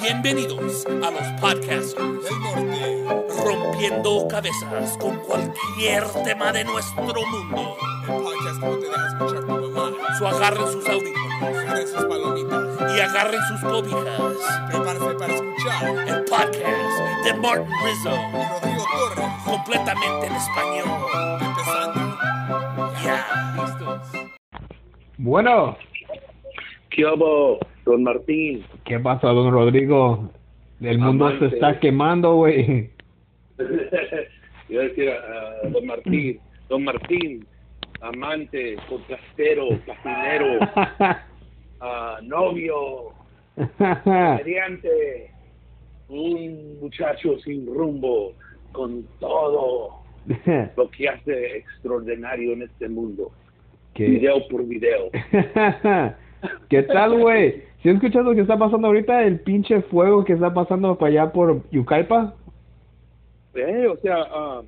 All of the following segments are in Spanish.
Bienvenidos a los podcasters del norte. rompiendo cabezas con cualquier tema de nuestro mundo. El podcast no te deja escuchar tu mamá. So agarren sus audífonos Agarren sus palomitas. y agarren sus cobijas. Prepárate para escuchar. El podcast de Martin Rizzo, Y Rodrigo Torres. completamente en español. Bueno, ¿Qué hubo, don Martín? ¿qué pasa, don Rodrigo? El mundo se está quemando, güey. Iba a decir a, a don Martín, don Martín, amante, podcastero, cocinero, ah, novio, mediante, un muchacho sin rumbo, con todo lo que hace extraordinario en este mundo, Video por video. ¿Qué tal, güey? ¿Sí has escuchado lo que está pasando ahorita? El pinche fuego que está pasando para allá por Yucaipa. Eh, o sea, ah,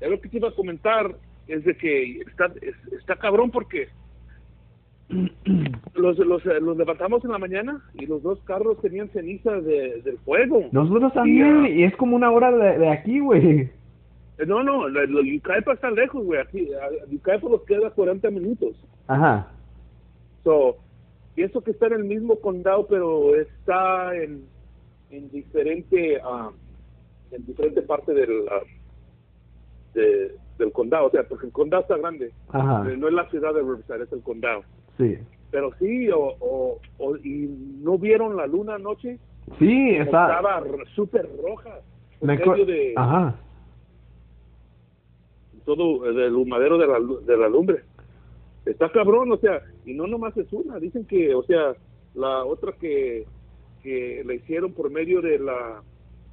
es lo que te iba a comentar, es de que está, es- está cabrón porque los, los, los levantamos en la mañana y los dos carros tenían ceniza de, del fuego. Nosotros también, Y, ah, y es como una hora de, de aquí, güey. No, no, Yucaipa está lejos, güey. Aquí, Yucaipa nos queda 40 minutos. Ajá. So, pienso que está en el mismo condado, pero está en, en diferente ah, en diferente parte del de- del condado, o sea, porque el condado está grande. Ajá. Eh, No es la ciudad de Riverside, es el condado. Sí. Pero sí, o, o, o- y no vieron la luna anoche, Sí, está. estaba súper roja, en medio de Ajá. Todo eh, del humadero de la, de la lumbre. Está cabrón, o sea, y no nomás es una, dicen que, o sea, la otra que, que le hicieron por medio de la,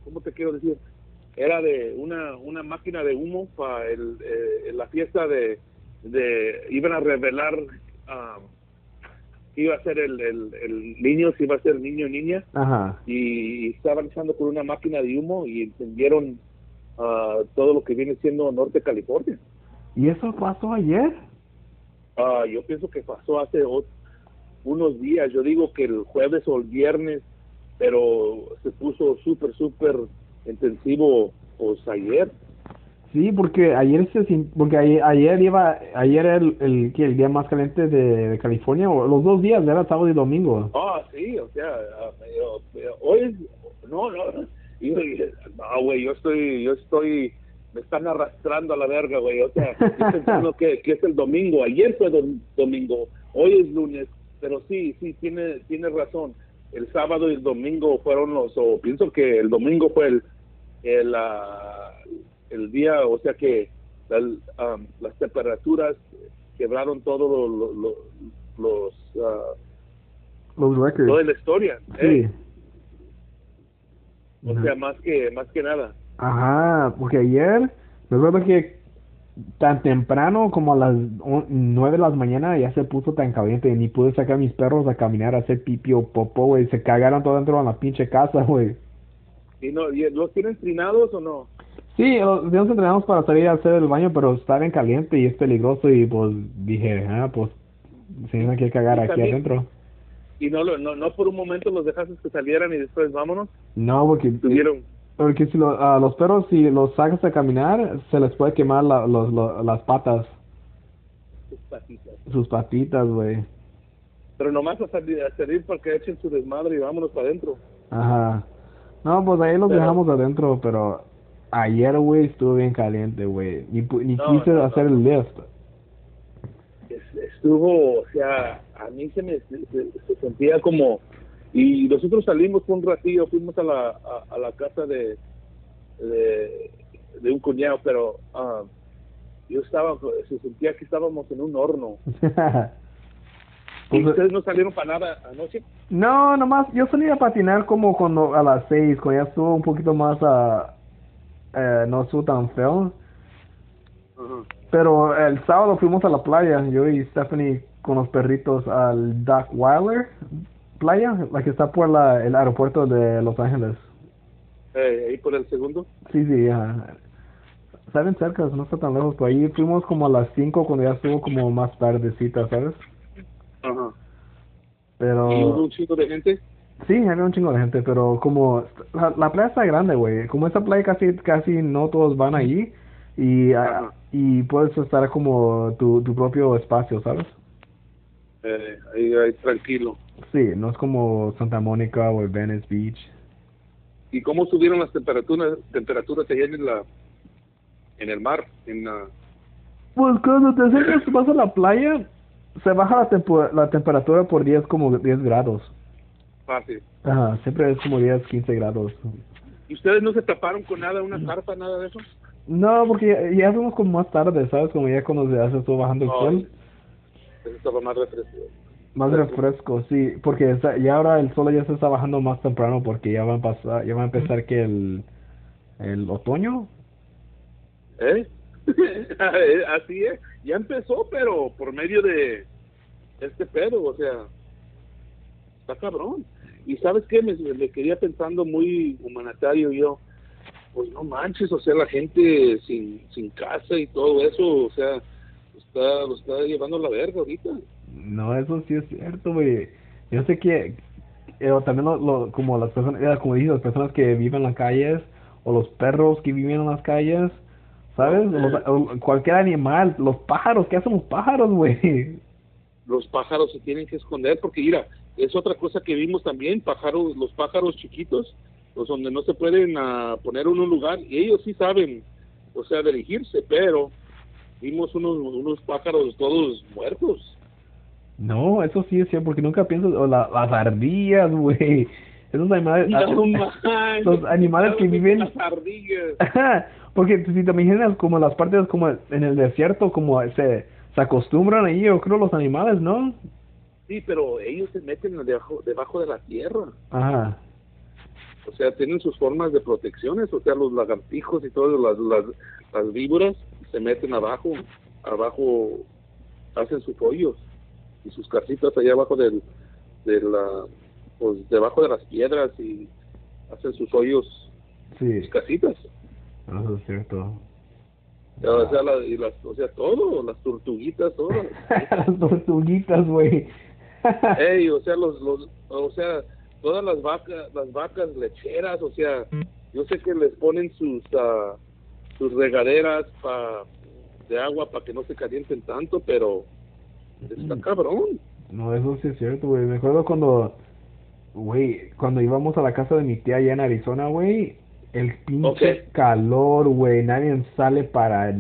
¿cómo te quiero decir? Era de una, una máquina de humo para el, eh, la fiesta de, de, iban a revelar ah, que iba a ser el, el, el niño, si iba a ser niño o niña, Ajá. y estaban echando con una máquina de humo y encendieron ah, todo lo que viene siendo Norte California. ¿Y eso pasó ayer? Ah, yo pienso que pasó hace unos días, yo digo que el jueves o el viernes, pero se puso súper, súper intensivo pues ayer. Sí, porque ayer se porque ayer, ayer iba ayer era el, el, día más caliente de, de California o los dos días era sábado y domingo. Ah, sí, o sea, ah, yo- yo- hoy es, no, yo- yo- no, güey, yo estoy, yo estoy, me están arrastrando a la verga, güey, o sea, estoy pensando que, que es el domingo, ayer fue dom- domingo, hoy es lunes, pero sí, sí, tiene, tiene razón, el sábado y el domingo fueron los, o pienso que el domingo fue el, el, ah, el día, o sea que la- las temperaturas quebraron todos lo- lo- lo- los, ah, Los records. toda la historia. Sí. ¿eh? O sea, más que más que nada. Ajá, porque ayer me acuerdo que tan temprano como a las nueve de la mañana ya se puso tan caliente ni pude sacar a mis perros a caminar a hacer pipi o popó, güey, se cagaron todo dentro de la pinche casa, güey. ¿Y no, ¿Los tienen trinados o no? Sí, los nos entrenamos para salir a hacer el baño, pero está bien caliente y es peligroso y pues dije, ah, pues se tienen que cagar Y aquí también- adentro. ¿Y no, lo- no, no por un momento los dejaste que salieran y después vámonos? No, porque Tuvieron... porque si lo- a los perros si los sacas a caminar se les puede quemar la, los, lo- las patas, sus patitas. sus patitas, güey. Pero nomás a salir, a salir para que echen su desmadre y vámonos para adentro. Ajá. No, pues ahí los Pero- dejamos adentro, pero ayer, güey, estuvo bien caliente, güey. Ni, ni No, quise no, hacer no. el lift. Es- Estuvo, o sea, a mí se me se, se- se sentía como... Y nosotros salimos un ratillo, fuimos a la, a, a la casa de, de, de un cuñado, pero ah, yo estaba, se sentía que estábamos en un horno. ¿Y Pues, ustedes no salieron para nada anoche? no, nomás, yo salí a patinar como cuando a las seis, cuando ya estuvo un poquito más, a eh, no estuvo tan feo. Pero el sábado fuimos a la playa, yo y Stephanie con los perritos al Dock Wilder playa, la que está por la, el aeropuerto de Los Ángeles. Eh, ahí por el segundo. Sí, sí, ajá. Bien cerca, no está tan lejos. Por ahí fuimos como a las 5 cuando ya estuvo como más tardecita, ¿sabes? Ajá. Pero... ¿Y hubo un chico de gente? Sí, había un chingo de gente, pero como la, la playa está grande, güey. Como esta playa casi casi no todos van ahí y ah, y puedes estar como tu, tu propio espacio, ¿sabes? Eh, ahí, ahí tranquilo. Sí, no es como Santa Mónica o Venice Beach. ¿Y cómo subieron las temperaturas temperaturas allá en la en el mar? En la, Pues cuando te acercas vas a la playa, se baja la, tempo- la temperatura por 10 como 10 grados. fácil. Ajá, siempre es como 10, 15 grados. ¿Y ustedes no se taparon con nada, una carpa, nada de eso? No, porque ya, ya fuimos como más tarde, ¿sabes? Como ya cuando se está bajando el sol. Estaba más refrescado. Más refresco, sí, porque está- ya ahora el sol ya se está bajando más temprano porque ya va a pasar, ya va a empezar que el, el otoño. ¿Eh? Así es. Ya empezó, pero por medio de este pedo, o sea, está cabrón. Y sabes qué, me, me quería pensando muy humanitario yo. Pues no manches, o sea, la gente sin, sin casa y todo eso, o sea, está, lo está llevando a la verga ahorita. No, eso sí es cierto, güey. Yo sé que eh, también lo, lo- como las personas, eh, como dije, las personas que viven en las calles o los perros que viven en las calles, ¿sabes? Los- o cualquier animal, los pájaros, ¿qué hacen los pájaros, güey? los pájaros se tienen que esconder porque mira es otra cosa que vimos también pájaros los pájaros chiquitos los donde no se pueden ah, poner en un lugar y ellos sí saben o sea dirigirse pero vimos unos unos pájaros todos muertos No, eso sí es cierto, porque nunca piensas, o la- las ardillas, güey. Esos animales, No manches, los animales que viven las ardillas Porque si te imaginas como las partes como en el desierto, como se, se acostumbran ahí, yo creo, los animales, ¿no? sí pero ellos se meten debajo debajo de la tierra Ajá. o sea tienen sus formas de protecciones o sea los lagartijos y todas las las, las víboras se meten abajo abajo hacen sus hoyos y sus casitas allá abajo del de la pues debajo de las piedras y hacen sus hoyos Sí, sus casitas eso es cierto. o sea la- y las o sea todo las tortuguitas todas Las tortuguitas, güey. Ey, o sea, los, los, o sea, todas las vacas, las vacas lecheras, o sea, yo sé que les ponen sus, ah, sus regaderas pa, de agua para que no se calienten tanto, pero está cabrón. No, eso sí es cierto, güey. Me acuerdo cuando, güey, cuando íbamos a la casa de mi tía allá en Arizona, güey, el pinche Ok. calor, güey. Nadie sale para,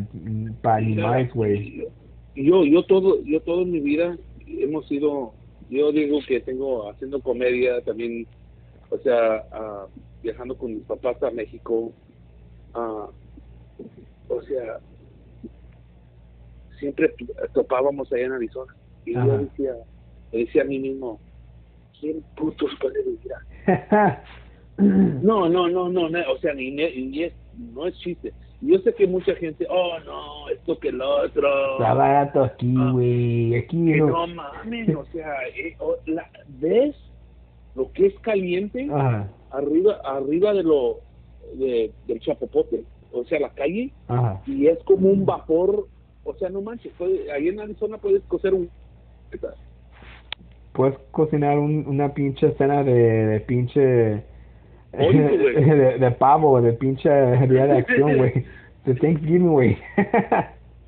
para animales, güey. Yo, yo todo, yo todo en mi vida hemos sido, yo digo que tengo haciendo comedia también, o sea, ah, viajando con mis papás a México, ah, o sea, siempre topábamos allá en Arizona y Ajá. yo decía, decía a mí mismo, ¿quién putos puede vivir? No, no, no, no, no, o sea, ni, ni- es, no es chiste. Yo sé que mucha gente, oh, no, esto que el otro. Está barato aquí, Ah. güey. Aquí no. no mames, o sea, eh, la- ¿ves lo que es caliente Ajá, arriba arriba de lo de, del chapopote? O sea, la calle, ajá. y es como un vapor, o sea, no manches, puede- ahí en Arizona puedes cocer un... Puedes cocinar un, una pinche cena de, de pinche. Oye, de, de pavo, de pinche día de acción, güey. De Thanksgiving, güey.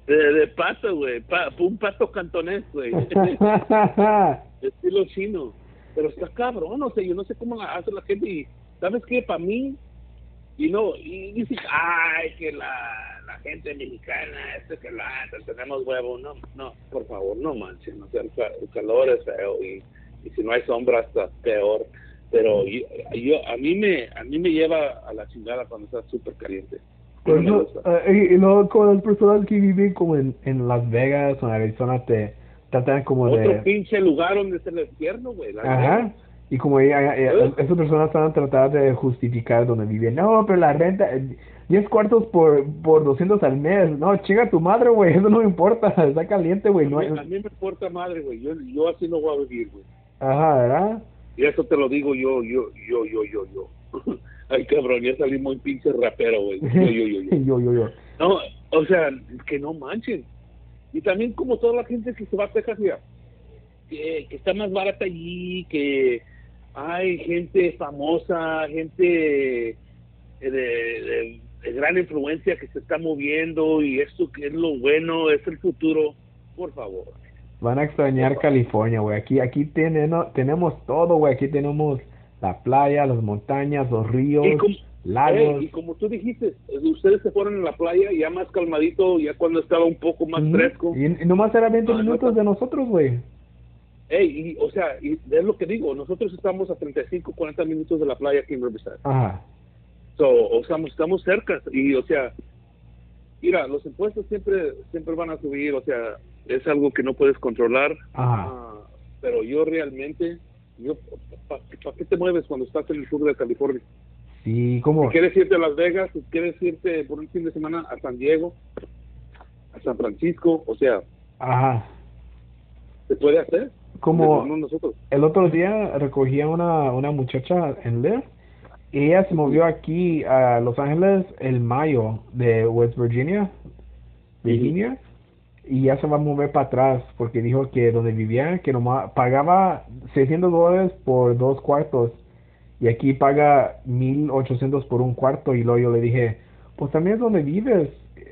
De, de pato, güey, pa- un pato cantonés, güey, estilo chino. Pero está cabrón, o sea, yo no sé cómo la hace la gente y, ¿sabes qué? Para mí, y no, y dices, ay, que la, la gente mexicana, este que la, tenemos huevo, no, no, por favor, no manchen, o sea, el, ca- el calor es feo y, y si no hay sombra está peor, pero yo, yo- a mí me, a mí me lleva a la chingada cuando está súper caliente. No Pues eh, y luego con las personas que viven como en, en Las Vegas o en Arizona te tratan como Otro de... pinche lugar donde es el infierno, güey. Ajá. Y como ella, ella- ¿Eh? esas personas a tratar de justificar donde viven. No, pero la renta, eh, 10 cuartos por, por 200 al mes. No, chinga tu madre, güey. Eso no me importa. Está caliente, güey. No a, hay- mí, a mí me importa madre, güey. Yo, yo así no voy a vivir, güey. Ajá, ¿verdad? Y eso te lo digo yo, yo, yo, yo, yo, yo. Ay, cabrón, ya salí muy pinche rapero, güey. Yo, yo, yo, yo. yo, yo, yo. No, o sea, que no manchen. Y también como toda la gente que se va a Texas, mira, que, que está más barata allí, que hay gente famosa, gente eh, de, de- de gran influencia que se está moviendo y esto que es lo bueno, es el futuro, por favor. Van a extrañar California, güey. Aquí, aquí tenemos, tenemos todo, güey. Aquí tenemos la playa, las montañas, los ríos, Y como, lagos. eh, y como tú dijiste, ustedes se fueron a la playa ya más calmadito, ya cuando estaba un poco más fresco. Y, y nomás era 20 Ah, minutos no. de nosotros, güey. Ey, y, o sea, y es lo que digo, nosotros estamos a 35, 40 minutos de la playa aquí en Riverside. Ajá. So, o sea, estamos cerca y, o sea, mira, los impuestos siempre siempre van a subir, o sea, es algo que no puedes controlar. Ajá. Ah, pero yo realmente, yo, ¿para qué te mueves cuando estás en el sur de California? Sí, como... Si quieres irte a Las Vegas, si quieres irte por un fin de semana a San Diego, a San Francisco, o sea, Ajá. se puede hacer. Como el otro día recogí a una, una muchacha en Lyft y ella se movió aquí a Los Ángeles el mayo de West Virginia, Virginia, y ya se va a mover para atrás porque dijo que donde vivía, que nomás pagaba 600 dólares por dos cuartos y aquí paga 1800 por un cuarto y luego yo le dije, pues también es donde vives.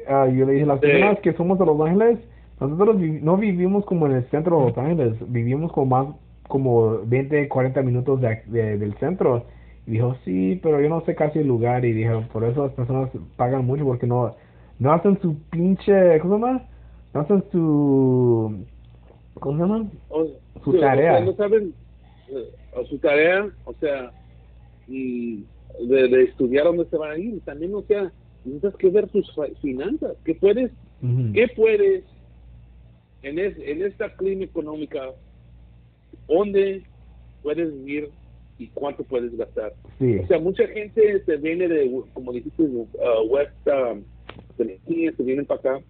Ah, yo le dije, las Sí. personas que somos de Los Ángeles, nosotros no vivimos como en el centro de Los Ángeles, vivimos como más como 20, 40 minutos de, de- del centro. Y dijo, sí, pero yo no sé casi el lugar. Y dijo, por eso las personas pagan mucho porque no, no hacen su pinche, ¿cómo se llama? No hacen su, ¿cómo se llama? O- Su sí, o tarea. sea, no saben o su tarea, o sea, y de, de estudiar dónde se van a ir. También, o sea, necesitas que ver tus finanzas. ¿Qué puedes, qué puedes en, es, en esta clima económica, dónde puedes vivir y cuánto puedes gastar? Sí, O sea, mucha gente se viene de, como dijiste, uh, West um, se vienen para acá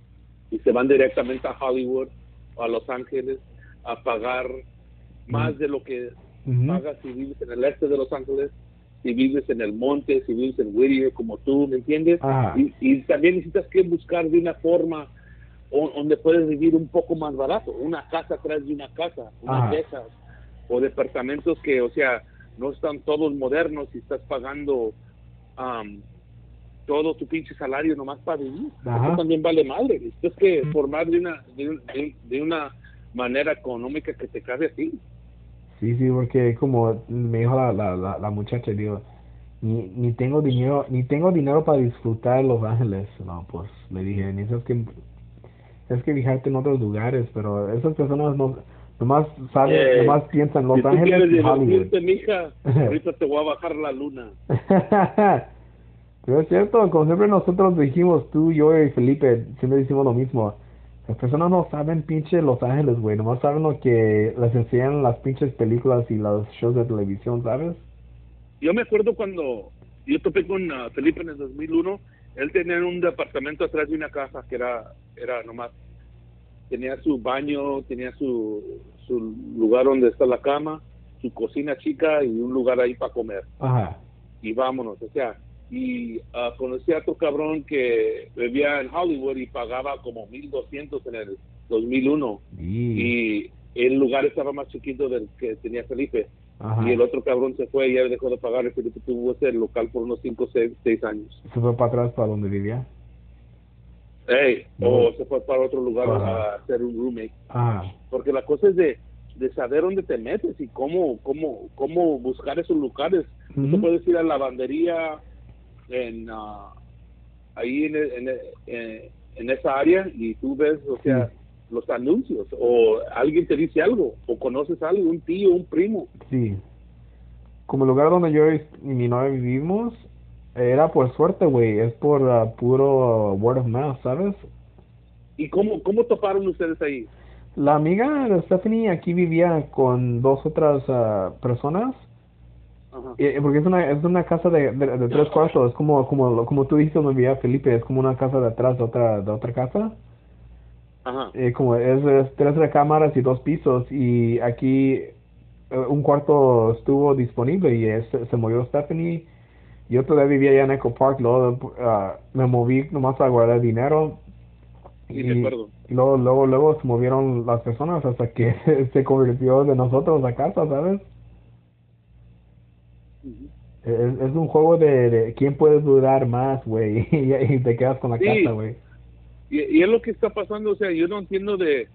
y se van directamente a Hollywood, a Los Ángeles, a pagar más de lo que Ujú. pagas si vives en el este de Los Ángeles, si vives en el monte, si vives en Whittier, como tú, ¿me entiendes? Ajá. Y, y también necesitas que buscar de una forma o- donde puedes vivir un poco más barato, una casa atrás de una casa, unas Ajá. de esas, o departamentos que, o sea, no están todos modernos y estás pagando am, todo tu pinche salario nomás para vivir. Ajá. Eso también vale madre. Necesitas que formar de una, de, un- de- de una manera económica que te cabe a ti. Sí, sí, porque como me dijo la, la, la, la muchacha, digo, ni, ni tengo dinero, ni tengo dinero para disfrutar Los Ángeles. No, pues le dije, necesitas que, tienes que fijarte en otros lugares, pero esas personas no, nomás saben, Eh, nomás piensan Los si tú Ángeles quieres y Hollywood. mija, ahorita te voy a bajar la luna. Pero es cierto, como siempre nosotros dijimos, tú, yo y Felipe, siempre decimos lo mismo. Las personas no saben pinche Los Ángeles, güey, nomás saben lo que les enseñan las pinches películas y los shows de televisión, ¿sabes? Yo me acuerdo cuando yo topé con ah, Felipe en el 2001, él tenía un departamento atrás de una casa que era, era nomás, tenía su baño, tenía su, su lugar donde está la cama, su cocina chica y un lugar ahí para comer. Ajá. Y vámonos, o sea, y ah, conocí a otro cabrón que vivía en Hollywood y pagaba como 1200 en el 2001 Y, y el lugar estaba más chiquito del que tenía Felipe ajá. y el otro cabrón se fue y ya dejó de pagar y Felipe tuvo ese local por unos 5 o 6 años. Se fue para atrás para donde vivía. No. o se fue para otro lugar Ajá. a hacer un roommate. Ajá. Porque la cosa es de, de saber dónde te metes y cómo, cómo, cómo buscar esos lugares. Tú Ujú. puedes ir a la lavandería en, ah, ahí en, en, en, en esa área y tú ves, o sea, los anuncios o alguien te dice algo o conoces a algo, un tío, un primo. Sí. Como el lugar donde yo y mi novia vivimos, era por suerte, güey. Es por ah, puro word of mouth, ¿sabes? ¿Y cómo, cómo toparon ustedes ahí? La amiga de Stephanie aquí vivía con dos otras ah, personas. Ajá. Eh, porque es una, es una casa de, de, de tres cuartos. Es como, como, como tú dijiste donde vivía Felipe. Es como una casa de atrás de otra, de otra casa. Ajá. Eh, como es, es tres recámaras y dos pisos. Y aquí eh, un cuarto estuvo disponible y es- se movió Stephanie. Yo todavía vivía allá en Echo Park. Luego ah, me moví nomás a guardar dinero. Sí. Y luego, luego, luego se movieron las personas hasta que se convirtió de nosotros la casa, ¿sabes? Es, es un juego de, de quién puede durar más, güey, y, y te quedas con la Sí. casa, güey. Y, y es lo que está pasando, o sea, yo no entiendo de,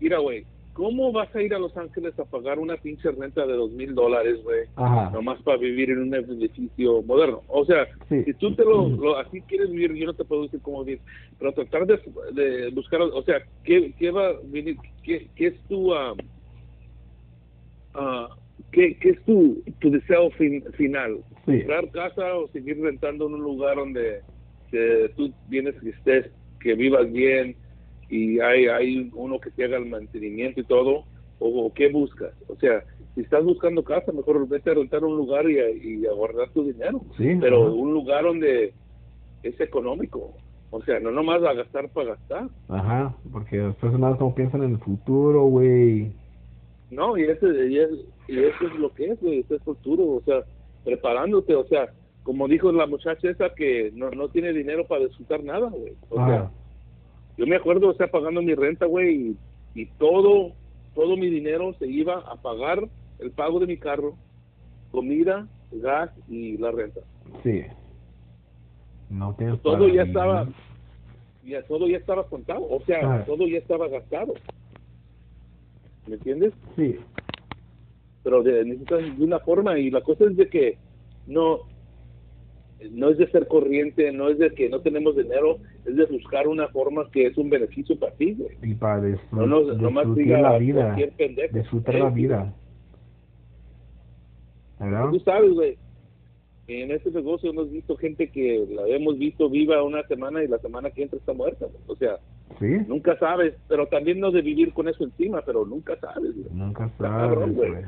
mira, güey, ¿cómo vas a ir a Los Ángeles a pagar una pinche renta de dos mil dólares, güey? Nomás para vivir en un edificio moderno. O sea, Sí. si tú te lo, lo- así quieres vivir, yo no te puedo decir cómo vivir, pero tratar de, de buscar, o sea, ¿qué, qué va a venir? ¿Qué, qué es tu, ah, ah, qué, qué es tu, tu deseo fin- final? Sí. comprar casa o seguir rentando en un lugar donde que tú vienes que estés, que vivas bien y hay, hay uno que te haga el mantenimiento y todo, o, o qué buscas. O sea, si estás buscando casa, mejor vete a rentar un lugar y a, y a guardar tu dinero. Sí, Pero ajá. un lugar donde es económico. O sea, no nomás a gastar para gastar. Ajá, porque las personas no piensan en el futuro, güey. No, y, ese, y, es- y eso es lo que es, güey, ese es futuro, o sea, preparándote, o sea, como dijo la muchacha esa que no, no tiene dinero para disfrutar nada, güey. O sea, yo me acuerdo, o sea, pagando mi renta, güey, y, y todo, todo mi dinero se iba a pagar el pago de mi carro, comida, gas y la renta. Sí. No tienes Todo ya estaba, ya todo ya estaba contado, o sea, Ajá. todo ya estaba gastado. ¿Me entiendes? Sí. pero de, necesitas de una forma y la cosa es de que no no es de ser corriente, no es de que no tenemos dinero, es de buscar una forma que es un beneficio para ti, güey. Y para No, nomás diga la vida. cualquier pendejo. Disfrutar la vida. ¿Verdad? Tú sabes, güey. En este negocio hemos visto gente que la hemos visto viva una semana y la semana que entra está muerta. güey. O sea, Sí. nunca sabes, pero también no de vivir con eso encima, pero nunca sabes, güey. Nunca cabrón, sabes, güey. güey.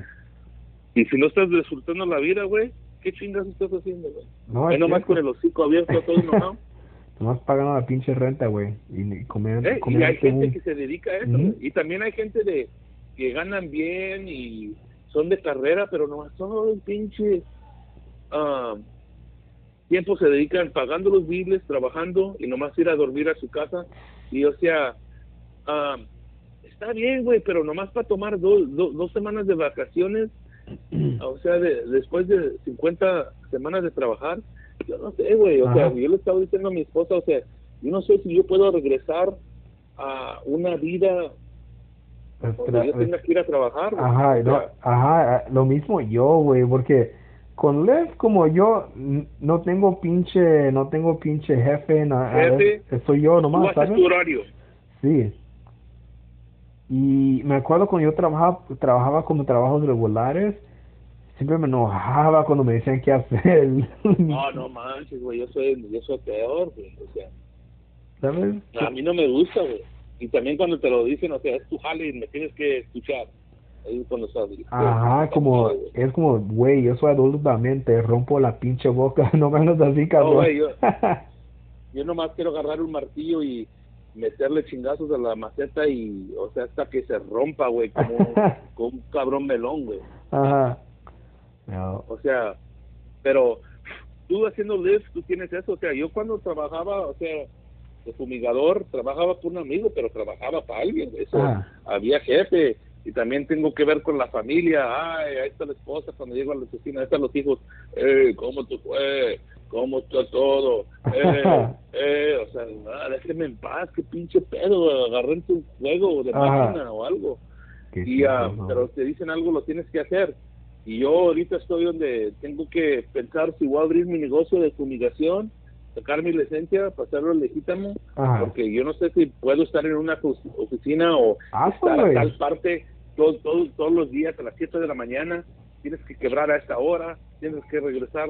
Y si no estás disfrutando la vida, güey, ¿qué chingas estás haciendo, güey? No, es nomás con el hocico abierto todo enojado. Nomás pagando la pinche renta, güey. Y, comer, Eh, y hay gente un- que se dedica a eso. Y también hay gente de que ganan bien y son de carrera, pero no son pinche ah, tiempo se dedican pagando los biles, trabajando y nomás ir a dormir a su casa. Y o sea, ah, está bien, güey, pero nomás para tomar dos, dos, dos semanas de vacaciones, o sea, de, después de 50 semanas de trabajar, yo no sé, güey, o sea, yo le estaba diciendo a mi esposa, o sea, yo no sé si yo puedo regresar a una vida donde yo tenga que ir a trabajar. güey. Ajá, O no, sea, ajá, lo mismo yo, güey, porque con Lev como yo no tengo pinche, no tengo pinche jefe, na- Jefe, soy yo tú nomás, haces ¿sabes? tu horario. Sí. Y me acuerdo cuando yo trabajaba, trabajaba como trabajos regulares, siempre me enojaba cuando me decían qué hacer. No, no manches, güey, yo soy, yo soy peor, güey, o sea, ¿Sabes? a mí no me gusta, güey. Y también cuando te lo dicen, o sea, es tu jale y me tienes que escuchar. Ahí cuando. Ajá, como, es como, güey, yo soy adulto también, te rompo la pinche boca, no me hagas así, cabrón. güey, yo- Yo nomás quiero agarrar un martillo y meterle chingazos a la maceta y, o sea, hasta que se rompa, güey, como, un- como un cabrón melón, güey. Ajá. No, O sea, pero tú haciendo lift, tú tienes eso. O sea, yo cuando trabajaba, o sea, de fumigador, trabajaba por un amigo, pero trabajaba para alguien. Eso, Ajá. había jefe. Y también tengo que ver con la familia. Ay, ahí está la esposa cuando llego a la oficina, ahí están los hijos. Eh, ¿cómo te fue? ¿Cómo está todo? Eh, eh, o sea, ah, déjeme en paz, qué pinche pedo, agarré un juego de máquina o algo qué y ah, chido, ¿no? pero te dicen algo lo tienes que hacer y yo ahorita estoy donde tengo que pensar si voy a abrir mi negocio de fumigación sacar mi licencia pasarlo legítimo Ajá. porque yo no sé si puedo estar en una ofi- oficina o Hazlo, estar a güey. tal parte todo, todo- todos los días a las 7 de la mañana tienes que quebrar a esta hora tienes que regresar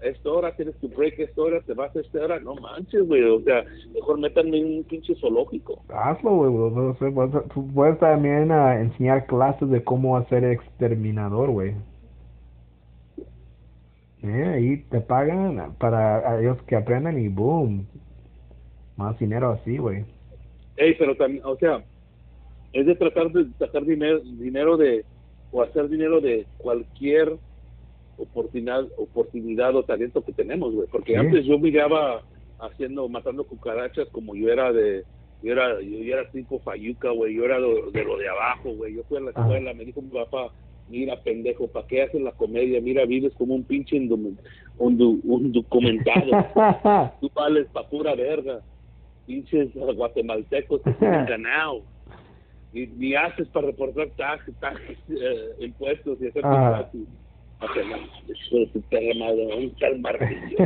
esta hora tienes tu break esta hora te vas a esta hora no manches güey o sea mejor métanme en un pinche zoológico Hazlo, güey. o sea, puedes- Tú puedes también ah, enseñar clases de cómo hacer exterminador, güey. Eh, ahí te pagan para ellos que aprendan y boom. Más dinero así, güey. Ey, pero también, o sea, es de tratar de sacar dinero, dinero de, o hacer dinero de cualquier oportunidad, oportunidad o talento que tenemos, güey. Porque antes yo miraba haciendo, matando cucarachas como yo era de, yo era, yo, yo era tipo Fayuca, güey, yo era de, de lo de abajo, güey. Yo fui a la Ah. escuela, me dijo mi papá, mira, pendejo, ¿para qué haces la comedia? Mira, vives como un pinche indomen- un, du- un documentado. Tú vales pa' pura verga. Pinches guatemaltecos te tienen ganado. Y ni haces para reportar taxes, taxes, eh, impuestos y hacer Ah. taxes. Un tal martillo,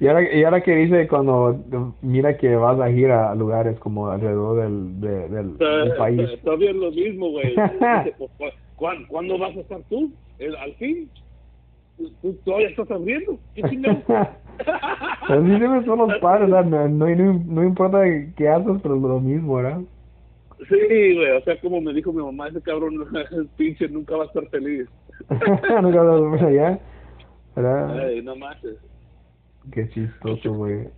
y ahora y ahora que dice cuando mira que vas a ir a lugares como alrededor del, de- del, del país Eh, Todavía es lo mismo, güey. Pues, ¿cu- cuán- ¿Cuándo vas a estar tú? ¿El- ¿Al fin? ¿Tú, todavía estás abriendo? ¿Qué chingados? Así siempre son los padres, ¿verdad? no, no, no, no importa qué haces, pero es lo mismo, ¿verdad? Sí, güey, o sea, como me dijo mi mamá, ese cabrón, pinche, nunca va a estar feliz. Nunca lo vemos allá, ¿verdad? Ay, no más. Qué chistoso, güey.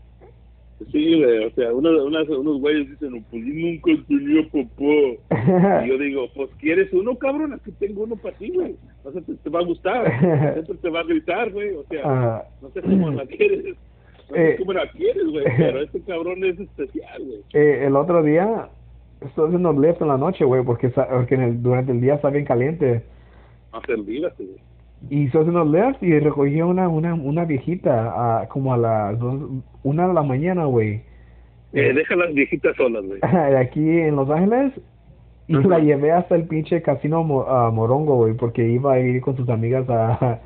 Sí, güey, o sea, uno, unas- unos güeyes dicen, pues yo nunca tenía papá. Y yo digo, pues quieres uno, cabrón, aquí tengo uno para ti, güey. O sea, te, te va a gustar, siempre te va a gritar, güey, o sea, Ah. no sé cómo la quieres, no Eh. sé cómo la quieres, güey, pero este cabrón es especial, güey. Eh, el otro día estoy haciendo lift en la noche, güey, porque, porque en el- durante el día está bien caliente. Y estoy haciendo lift y recogí una, una, una viejita a, como a las dos, una de la mañana, güey. Eh, deja las viejitas solas, güey. Aquí en Los Ángeles. Y la llevé hasta el pinche casino a Morongo, güey, porque iba a ir con sus amigas a,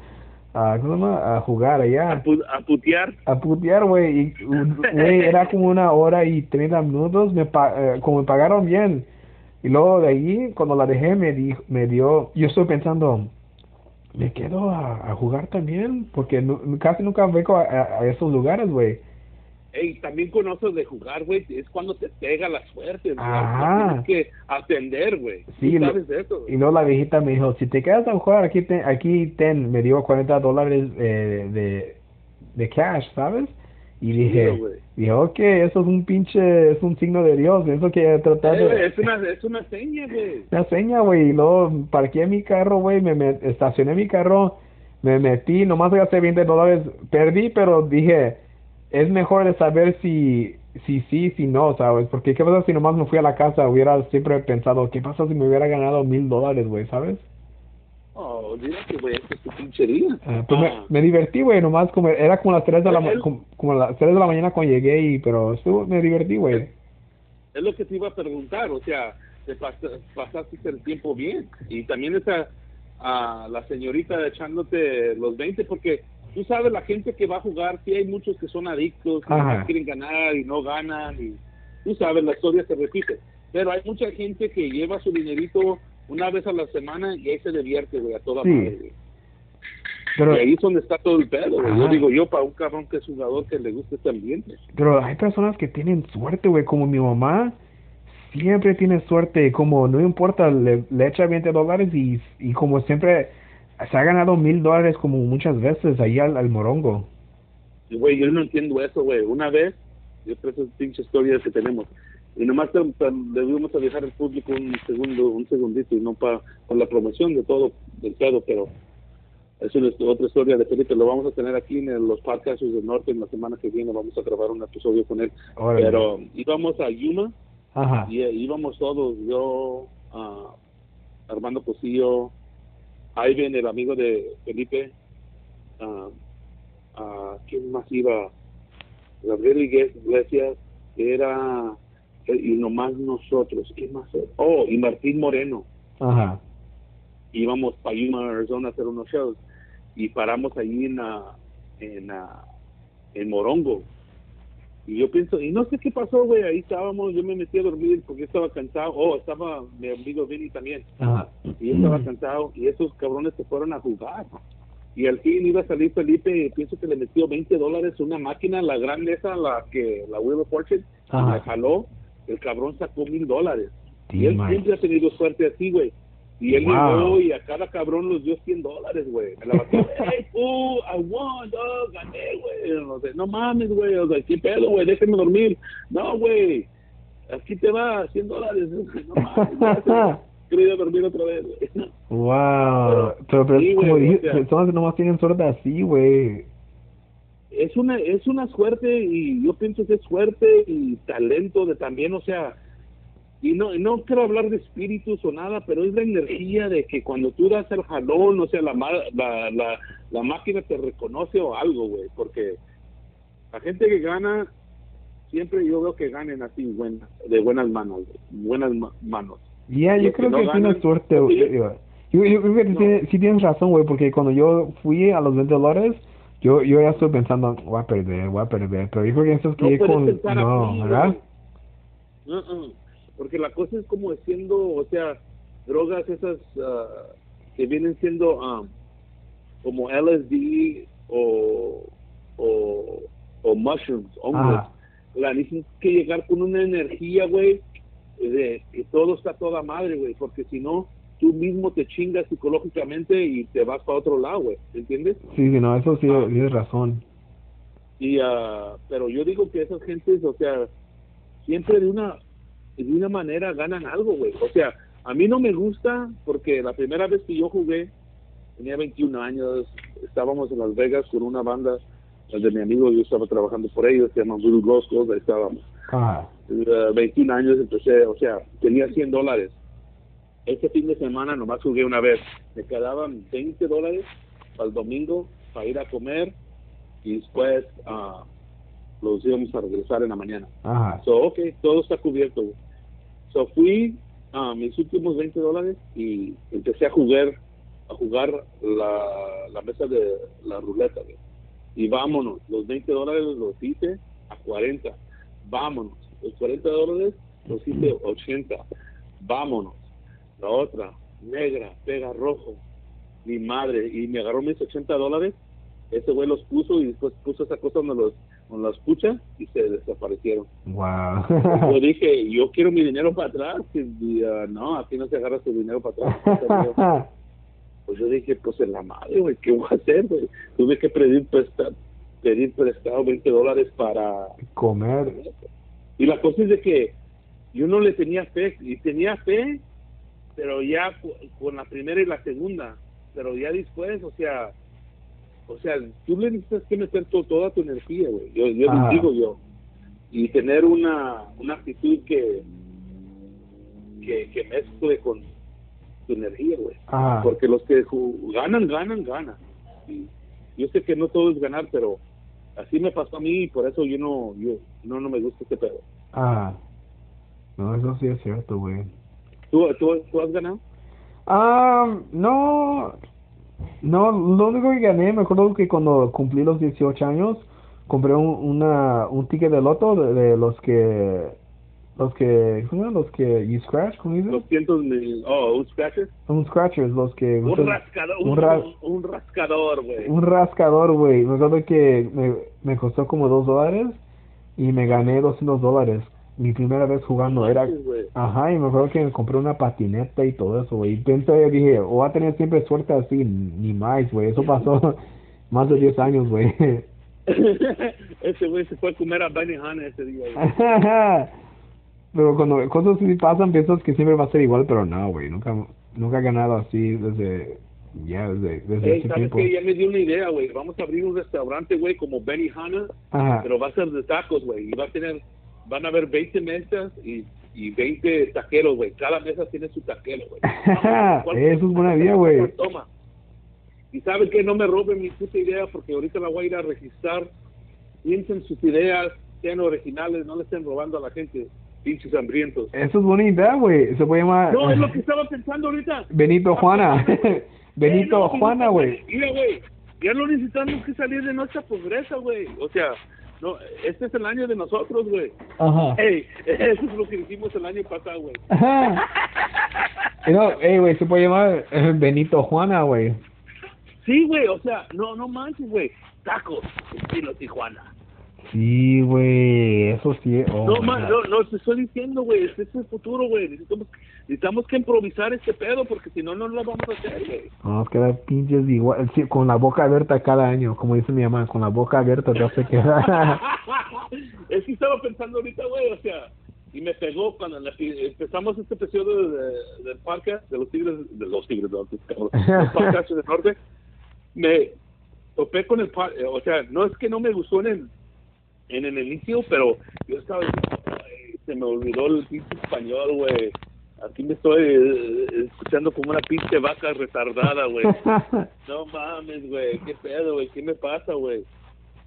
a, ¿cómo se llama? a jugar A, allá. pu- a putear. A putear, güey. Y, güey, era como una hora y 30 minutos. Me pa- eh, como me pagaron bien. Y luego de ahí, cuando la dejé, me, dijo, me dio. Yo estoy pensando, ¿me quedo a, a jugar también? Porque nu- casi nunca vengo a, a, a esos lugares, güey. Ey, también conoces de jugar, güey, es cuando te pega la suerte, güey. Ajá. Tienes que atender, güey. Sí, lo- sabes de eso. Y luego la viejita me dijo, si te quedas a jugar, aquí, te, aquí ten, me dio 40 dólares eh, de, de cash, ¿sabes? Y dije, dije, ok, eso es un pinche, es un signo de Dios, eso que tratar Eh, de... es, una, es una seña, güey. Una seña, güey, y luego parqué mi carro, güey, me, me estacioné mi carro, me metí, nomás gasté 20 dólares, perdí, pero dije, es mejor de saber si, si sí, si no, ¿sabes? Porque qué pasa si nomás me fui a la casa, hubiera siempre pensado, ¿qué pasa si me hubiera ganado mil dólares, güey, ¿sabes? Oh, olvídate, güey, esto es tu pinchería. Ah, pues Ah, me, me divertí, güey, nomás como, era como las 3 de la, Él- como, como las 3 de la mañana cuando llegué, y, pero estuvo, me divertí, güey. Es lo que te iba a preguntar, o sea, te pas- pasaste el tiempo bien. Y también esa, a la señorita echándote los 20, porque tú sabes, la gente que va a jugar, sí hay muchos que son adictos, que quieren ganar y no ganan, y tú sabes, la historia se repite. Pero hay mucha gente que lleva su dinerito una vez a la semana y ahí se divierte, güey, a toda Sí. madre, güey. Pero, y ahí es donde está todo el pedo, güey. Yo digo, yo para un cabrón que es jugador que le gusta este ambiente. pero hay personas que tienen suerte, güey, como mi mamá, siempre tiene suerte, como no importa, le, le echa 20 dólares y, y como siempre se ha ganado mil dólares como muchas veces ahí al, al morongo. Güey, yo no entiendo eso, güey. Una vez, yo creo que esas pinches historias que tenemos. Y nomás a dejar al público un segundo, un segundito, y no para con la promoción de todo, del pedo, pero es otra historia de Felipe. Lo vamos a tener aquí en el- los podcasts del norte en la semana que viene. Vamos a grabar un episodio con él. Órale. Pero íbamos a Yuma Ajá. y eh, íbamos todos, yo, ah, Armando Cosillo, Ivan, el amigo de Felipe, ah, ah, ¿quién más iba? Gabriel Iglesias, era, y nomás nosotros, ¿quién más? Oh, y Martín Moreno, Ajá. íbamos para Yuma, Arizona a hacer unos shows, y paramos ahí en, ah, en, ah, en Morongo, y yo pienso, y no sé qué pasó, güey, ahí estábamos, yo me metí a dormir porque estaba cansado, oh, estaba mi amigo Vinny también, Ajá. y yo estaba cansado, y esos cabrones se fueron a jugar. Y al fin iba a salir Felipe, y pienso que le metió 20 dólares una máquina, la grande esa, la que, la Wheel of Fortune, Ajá. la jaló, el cabrón sacó mil dólares. Y él siempre ha tenido suerte así, güey. Y él Wow. llegó y a cada cabrón los dio 100 dólares, güey. Me la batió, hey, fool, I won, dog, gané, güey. No, sé, no mames, güey. O sea, ¿qué pedo, güey? Déjenme dormir. No, güey. Aquí te va, 100 dólares. No mames, dormir otra vez, güey. Wow. Pero, pero Sí, como o sea- personas que nomás tienen suerte así, güey. Es una es una suerte y yo pienso que es suerte y talento de también, o sea, y no no quiero hablar de espíritus o nada, pero es la energía de que cuando tú das el jalón, o sea, la la, la, la máquina te reconoce o algo, güey, porque la gente que gana siempre yo veo que ganen así buena, de buenas manos, buenas ma- manos. Ya, yo que creo no que tiene ganan, suerte, güey. Yo, yo, yo creo que No. tiene- sí tienes razón, güey, porque cuando yo fui a los 20 dólares, yo, yo ya estoy pensando, voy a perder, voy a perder, pero yo creo que eso es que No con... No, ¿verdad? güey. Uh-uh. Porque la cosa es como siendo, o sea, drogas esas ah, que vienen siendo ah, como LSD o, o, o mushrooms, hongos. La tienes que llegar con una energía, güey, de que todo está toda madre, güey, porque si no, tú mismo te chingas psicológicamente y te vas para otro lado, güey, ¿entiendes? Sí, sí, no, eso sí, Ah. tienes razón. y ah, pero yo digo que esas gentes o sea siempre de una de una manera ganan algo güey o sea a mí no me gusta porque la primera vez que yo jugué tenía 21 años estábamos en Las Vegas con una banda de mi amigo yo estaba trabajando por ellos se llaman Blue Ghost ahí estábamos Ajá. Eh, 21 años empecé o sea tenía 100 dólares este fin de semana nomás jugué una vez me quedaban 20 dólares para el domingo para ir a comer y después ah, los íbamos a regresar en la mañana. Ajá. So, ok, todo está cubierto. So, fui a mis últimos 20 dólares y empecé a jugar a jugar la, la mesa de la ruleta. güey. Y vámonos, los 20 dólares los hice a 40. Vámonos, los 40 dólares los hice 80. Vámonos. La otra, negra, pega rojo. Mi madre, y me agarró mis 80 dólares ese güey los puso y después puso esa cosa donde los, donde las pucha y se desaparecieron. Wow. Yo dije, yo quiero mi dinero para atrás. Y, ah, no, aquí no se agarra su dinero para atrás. Pues yo dije, pues en la madre, güey, ¿qué voy a hacer, güey? Tuve que pedir prestado, pedir prestado 20 dólares para... Comer. Y la cosa es de que yo no le tenía fe, y tenía fe, pero ya con la primera y la segunda, pero ya después, o sea, o sea, tú le necesitas que meter to- toda tu energía, güey. Yo, yo digo yo, y tener una, una actitud que, que, que mezcle con tu energía, güey. Porque los que ganan, ganan, ganan. Y yo sé que no todo es ganar, pero así me pasó a mí y por eso yo no, yo no, no me gusta este pedo. Ajá. No, eso sí es cierto, güey. ¿Tú, tú, tú has ganado? Ah, no, no, lo único que gané, me acuerdo que cuando cumplí los 18 años, compré un, una, un ticket de loto de, de los que, los que, ¿cómo? Los que you scratch, ¿cómo dices? 200 mil, oh, un scratcher. Un scratchers, los que... Un rascador, un, un ra- un rascador, güey. un rascador, güey. Me acuerdo que me, me costó como dos dólares y me gané 200 dólares. Mi primera vez jugando era... Ajá, y me acuerdo que me compré una patineta y todo eso, güey. Y pensé, dije, voy a tener siempre suerte así, ni más, güey. Eso pasó más de 10 años, güey. ese güey se fue a comer a Benihana ese día, güey. pero cuando cosas así pasan, piensas que siempre va a ser igual, pero no, güey. Nunca, nunca he ganado así desde... Ya, desde, desde Ey, ese ¿sabes tiempo. qué? Ya me dio una idea, güey. Vamos a abrir un restaurante, güey, como Benihana, Ajá. pero va a ser de tacos, güey. Y va a tener, van a haber 20 mesas y, y 20 taqueros, güey. Cada mesa tiene su taquero, güey. ¿Cuál- Eso es buena idea, güey. Toma. Y saben que no me roben mi puta idea porque ahorita la voy a ir a registrar. Piensen sus ideas, sean originales, no le estén robando a la gente, pinches hambrientos. Eso es buena idea, güey. Se puede llamar... No, es lo que estaba pensando ahorita. Benito Juana. Benito Eh, no, Juana, güey. Mira, güey, ya no necesitamos que salir de nuestra pobreza, güey. O sea, no, este es el año de nosotros, güey. Ajá. Ey, eso es lo que hicimos el año pasado, güey. Ajá. No, ey, güey, se puede llamar eh, Benito Juana, güey. Sí, güey, o sea, no, no manches, güey. Tacos, estilo Tijuana. Sí, güey, eso sí. Oh, no, man, no, no, te estoy diciendo, güey, este es el futuro, güey. Necesitamos, necesitamos que improvisar este pedo porque si no, no lo vamos a hacer, güey. Vamos a quedar pinches igual, sí, con la boca abierta cada año, como dice mi mamá, con la boca abierta te hace quedar. es que estaba pensando ahorita, güey, o sea, y me pegó cuando empezamos este episodio de, del podcast de los tigres, de los tigres, de los, podcasts del norte, me, topé con el, eh, o sea, no es que no me gustó en el, en el inicio, pero yo estaba, se me olvidó el pinche español, güey. Aquí me estoy eh, escuchando como una pinche vaca retardada, güey. No mames, güey, qué pedo, güey, qué me pasa, güey.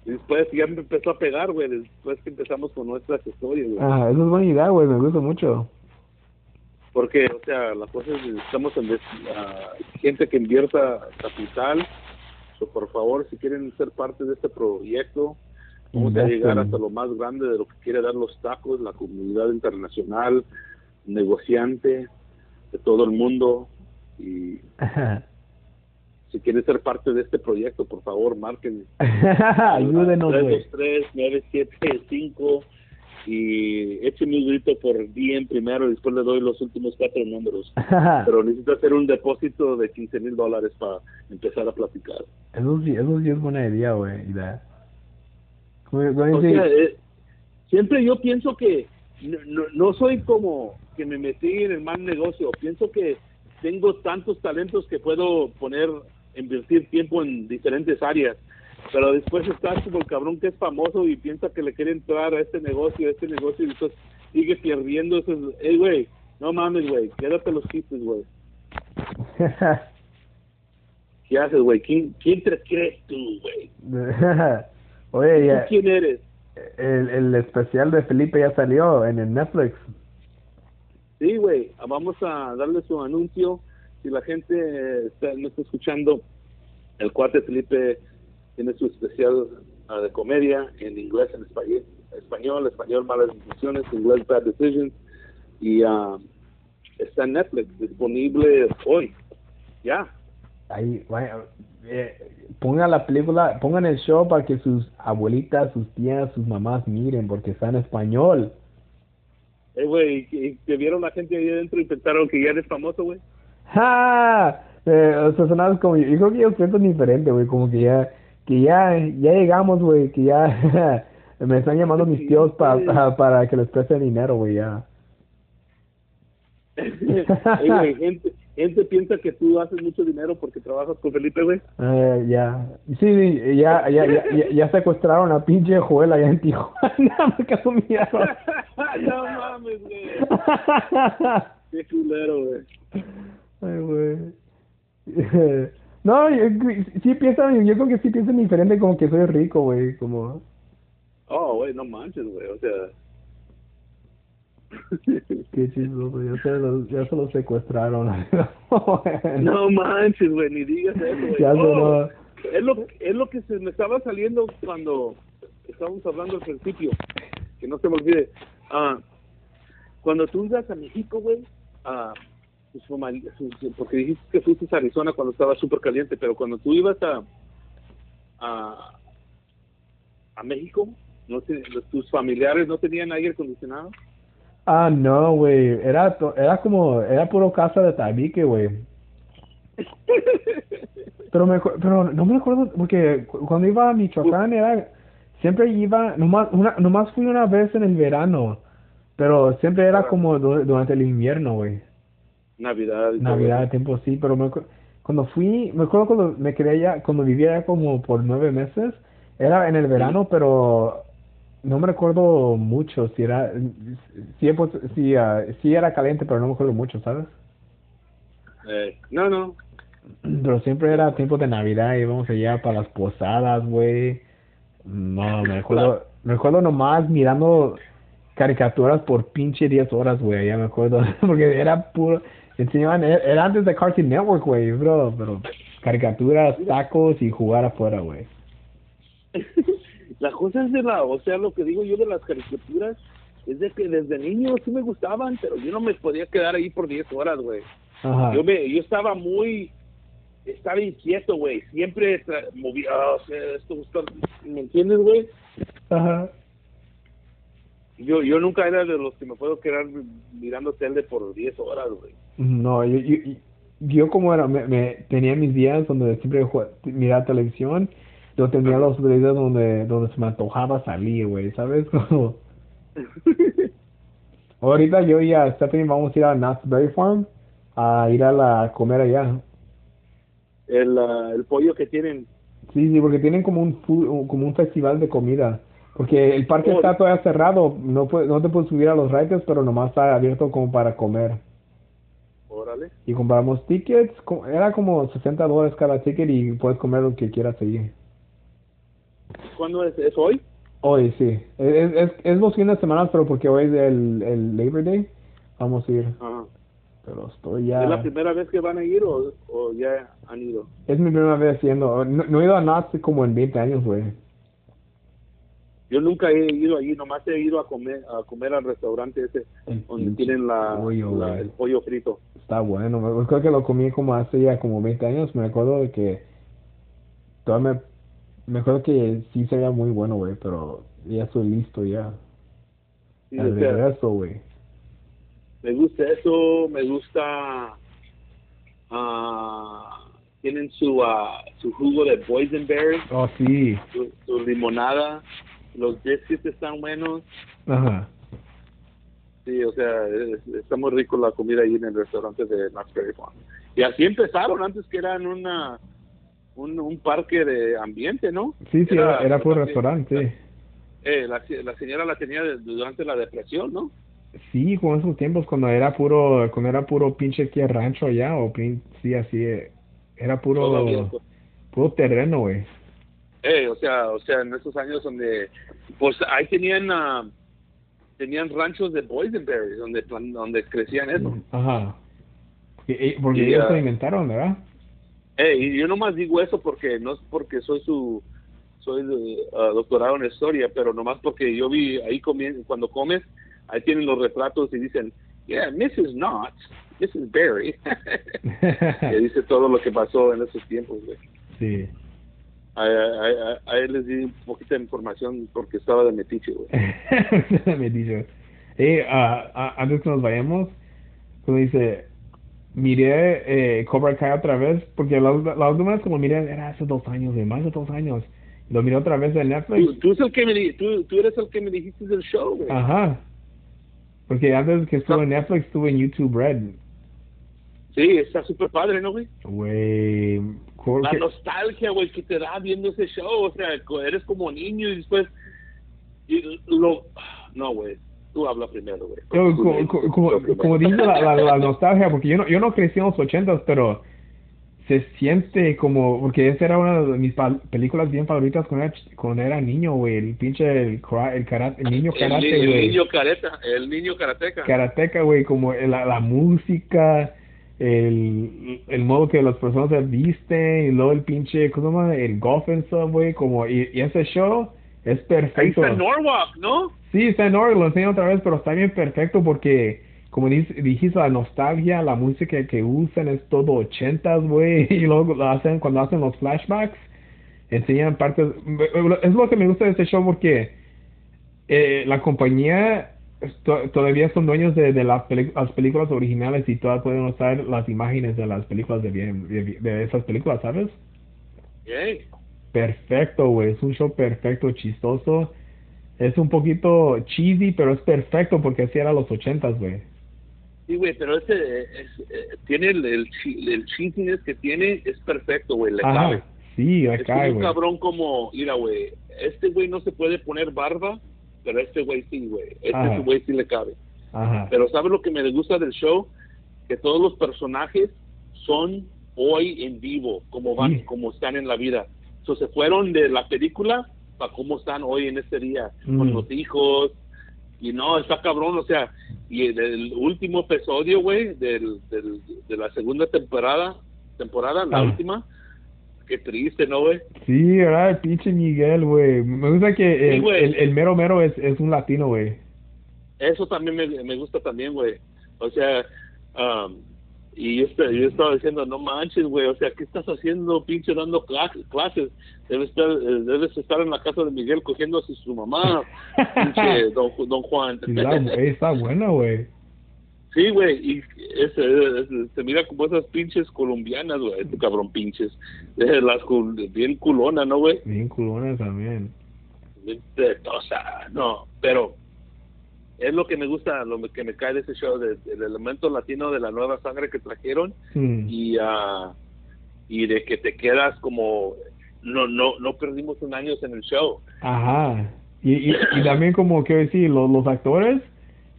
Y después ya me empezó a pegar, güey, después que empezamos con nuestras historias, güey. ah, eso es buena idea, güey, me gusta mucho. Porque, o sea, la cosa es, estamos en ah, gente que invierta capital. So, por favor, si quieren ser parte de este proyecto, vamos a llegar hasta lo más grande de lo que quiere dar los tacos, la comunidad internacional, negociante de todo el mundo. Y si quieren ser parte de este proyecto, por favor, marquen Ayúdenos, güey. 323-975 y échenme un grito por DM primero y después le doy los últimos cuatro números. Pero necesito hacer un depósito de 15 mil dólares para empezar a platicar. Eso sí, eso sí es buena idea, güey. O sea, eh, siempre yo pienso que no, no, soy como que me metí en el mal negocio. Pienso que tengo tantos talentos que puedo poner, invertir tiempo en diferentes áreas. Pero después estás como el cabrón que es famoso y piensa que le quiere entrar a este negocio, a este negocio y después sigue perdiendo. Eso es, hey, güey, no mames, güey, quédate los chistes, güey. ¿Qué haces, güey? ¿Quién, ¿Quién te crees tú, güey? Oye, ¿Tú ya, quién eres? el, el especial de Felipe ya salió en el Netflix. Sí, güey, vamos a darle su anuncio. Si la gente está, no está escuchando, el cuate Felipe tiene su especial ah, de comedia en inglés, en español, español, español malas decisiones, inglés bad decisions, y ah, está en Netflix, disponible hoy. Ya. Ahí, vaya, eh, pongan la película, pongan el show para que sus abuelitas, sus tías, sus mamás miren, porque está en español. Eh, güey, y- te vieron la gente ahí adentro y pensaron que ya eres famoso, güey. ¡Ja! Eh, o sea, sonaba como, yo creo que ellos piensan diferente, güey, como que ya, que ya, ya llegamos, güey, que ya me están llamando mis tíos pa, pa- para que les preste dinero, güey, ya. Eh, güey, gente, gente piensa que tú haces mucho dinero porque trabajas con Felipe, güey. Eh, ya, sí, ya, ya, ya, ya, secuestraron a pinche Joel allá en Tijuana, me caso mierda. no mames, güey. Qué culero, güey. Ay, güey. No, yo, sí piensan, yo creo que sí piensan diferente como que soy rico, güey, como... Oh, güey, no manches, güey. O sea. Qué chistoso, ya se lo, ya se lo secuestraron. no manches, güey, ni digas eso, güey. Ya se Oh, es, lo, es lo que se me estaba saliendo cuando estábamos hablando al principio. Que no se me olvide. Ah, cuando tú ibas a México, güey, ah, sus- porque dijiste que fuiste a Arizona cuando estaba súper caliente, pero cuando tú ibas a, a, a México, no tus familiares no tenían aire acondicionado. Ah, no, güey, era, era como, era puro casa de tabique, güey. Pero, me, pero no me acuerdo, porque cu- cuando iba a Michoacán era, siempre iba, nomás, una, nomás fui una vez en el verano, pero siempre era como du- durante el invierno, güey. Navidad. Navidad, tiempo sí, pero me, cuando fui, me acuerdo cuando me quedé allá, cuando vivía allá como por nueve meses, era en el verano, pero no me recuerdo mucho si era, si, si, ah, si era caliente, pero no me acuerdo mucho, ¿sabes? Eh, no, no. Pero siempre era tiempo de Navidad, íbamos allá para las posadas, güey. No, me acuerdo, me acuerdo nomás mirando caricaturas por pinche 10 horas, güey, ya me acuerdo, porque era puro, enseñaban, era era antes de Cartoon Network, güey, bro, pero caricaturas, tacos y jugar afuera, güey. La cosa es de la, o sea, lo que digo yo de las caricaturas es de que desde niño sí me gustaban, pero yo no me podía quedar ahí por 10 horas, güey. Ajá. Yo me, yo estaba muy, estaba inquieto, güey. Siempre tra- movía, ah, o sea, esto, esto, ¿me entiendes, güey? Ajá. Yo, yo nunca era de los que me puedo quedar mirando tele por 10 horas, güey. No, yo, yo, yo como era, me, me- tenía mis días donde siempre jue- miraba televisión, yo tenía los días donde, donde se me antojaba salir, güey, ¿sabes? Como- Ahorita yo y a Stephanie vamos a ir a Knott's Berry Farm a ir a la comer allá. El, ah, el pollo que tienen, Sí, sí, porque tienen como un como un festival de comida. Porque el parque Oh. está todavía cerrado, no puede, no te puedes subir a los rides, pero nomás está abierto como para comer. Órale. Y compramos tickets, era como 60 dólares cada ticket y puedes comer lo que quieras ahí. ¿Cuándo es? ¿Es hoy? Hoy sí, es, es, es los fines de semana, pero porque hoy es el, el Labor Day, vamos a ir. Ajá. Pero estoy ya... ¿Es la primera vez que van a ir o, o ya han ido? Es mi primera vez yendo, no, no he ido a nada hace como en 20 años, güey. Yo nunca he ido allí, nomás he ido a comer a comer al restaurante ese El donde tienen la, pollo, la- el pollo frito. Está bueno, creo que lo comí como hace ya como 20 años, me acuerdo de que todavía me, me acuerdo que sí sería muy bueno, güey, pero ya estoy listo ya. Sí, Al regreso, güey. me gusta eso, me gusta ah, tienen su ah, su jugo de boysenberry, Oh, sí. su, su limonada, los biscuits están buenos. Ajá. Sí, o sea, es- está muy rico la comida ahí en el restaurante de Knott's Berry Farm. Y así empezaron, antes que eran una un, un parque de ambiente, ¿no? Sí, sí, era, era por restaurante. Eh, la, la señora la tenía durante la depresión, ¿no? Sí, con esos tiempos cuando era puro, cuando era puro pinche aquí rancho allá, o pin- sí, así, eh, era puro, puro terreno, güey. Eh, o sea, o sea, en esos años donde, pues ahí tenían, ah, tenían ranchos de boysenberry, donde, donde crecían eso. Ajá. Porque, eh, porque Y, ellos ah, lo inventaron, ¿verdad? Eh, y yo nomás digo eso porque no es porque soy su soy ah, doctorado en historia, pero nomás porque yo vi ahí comi- cuando comes, ahí tienen los retratos y dicen, yeah, Mrs. Knott, Mrs. Berry. que dice todo lo que pasó en esos tiempos, güey. sí. A, a, a- a él les di un poquito de información porque estaba de metiche, güey. me dijo. Eh, ah, ah, antes que nos vayamos, cuando dice, miré eh, Cobra Kai otra vez, porque la, la última vez lo miré era hace dos años, de más de dos años. Lo miré otra vez en Netflix. Tú, tú, es el que me, di- tú, tú eres el que me dijiste del show, güey. Ajá. Porque antes que estuve en Netflix, estuve en YouTube Red. Sí, está súper padre, ¿no, güey? Güey. ¿cómo La nostalgia, güey, que te da viendo ese show. O sea, eres como niño y después. y lo. No, güey. Tú habla primero, güey. Tú como, como, tú como, dice la, la, la nostalgia, porque yo no, yo no crecí en los ochentas, pero se siente como, porque esa era una de mis películas bien favoritas cuando era, cuando era niño, güey, el pinche, el, el, karate, el niño el, karate, el güey, niño careta, el niño karateca. karateca, güey, como la, la música, el, el modo que las personas se visten, y luego el pinche, ¿cómo se llama? El golf and stuff, güey, como, y, y ese show es Ahí perfecto. está Norwalk, ¿no? Sí, está en orden, lo enseño otra vez, pero está bien perfecto porque, como dijiste, la nostalgia, la música que usan es todo ochentas, güey, y luego lo hacen, cuando hacen los flashbacks, enseñan partes, es lo que me gusta de este show porque eh, la compañía to- todavía son dueños de, de las, las películas originales y todavía pueden usar las imágenes de las películas de, bien- de, de esas películas, ¿sabes? Yay. Perfecto, güey. Es un show perfecto, chistoso. Es un poquito cheesy, pero es perfecto porque así era los ochentas, güey. Sí, güey, pero ese es, eh, tiene el, el, el cheesiness que tiene, es perfecto, güey, le cabe. Ajá. Sí, le Es cae, un güey. cabrón como, mira, güey, este güey no se puede poner barba, pero este güey sí, güey. Este Ajá. güey sí le cabe. Ajá. Pero ¿sabes lo que me gusta del show? Que todos los personajes son hoy en vivo, como van, Sí. como están en la vida. So, se fueron de la película para cómo están hoy en este día, con Mm. los hijos. Y no, está cabrón, o sea, y el, el último episodio, güey, del, del, de la segunda temporada, temporada, la Ah. última, qué triste, ¿no, güey? Sí, ¿verdad? El pinche Miguel, güey. Me gusta que el, el mero mero es, es un latino, güey. Eso también me, me gusta también, güey. O sea, um, y yo, est- yo estaba diciendo, no manches, güey, o sea, ¿qué estás haciendo, pinche, dando cla- clases? Debes estar, eh, debes estar en la casa de Miguel cogiendo a su, mamá, pinche don, don Juan. Sí, está, eh, está buena, güey. Sí, güey, y ese, ese- se mira como esas pinches colombianas, güey, este cabrón pinches. Eh, Las bien culona, ¿no, güey? Bien culona también. Bien tetosa, no, pero es lo que me gusta, lo que me cae de ese show, de- del elemento latino de la nueva sangre que trajeron Hmm. y ah, y de que te quedas como no, no, no perdimos un año en el show. Ajá. Y, y, y también como quiero decir, los, los actores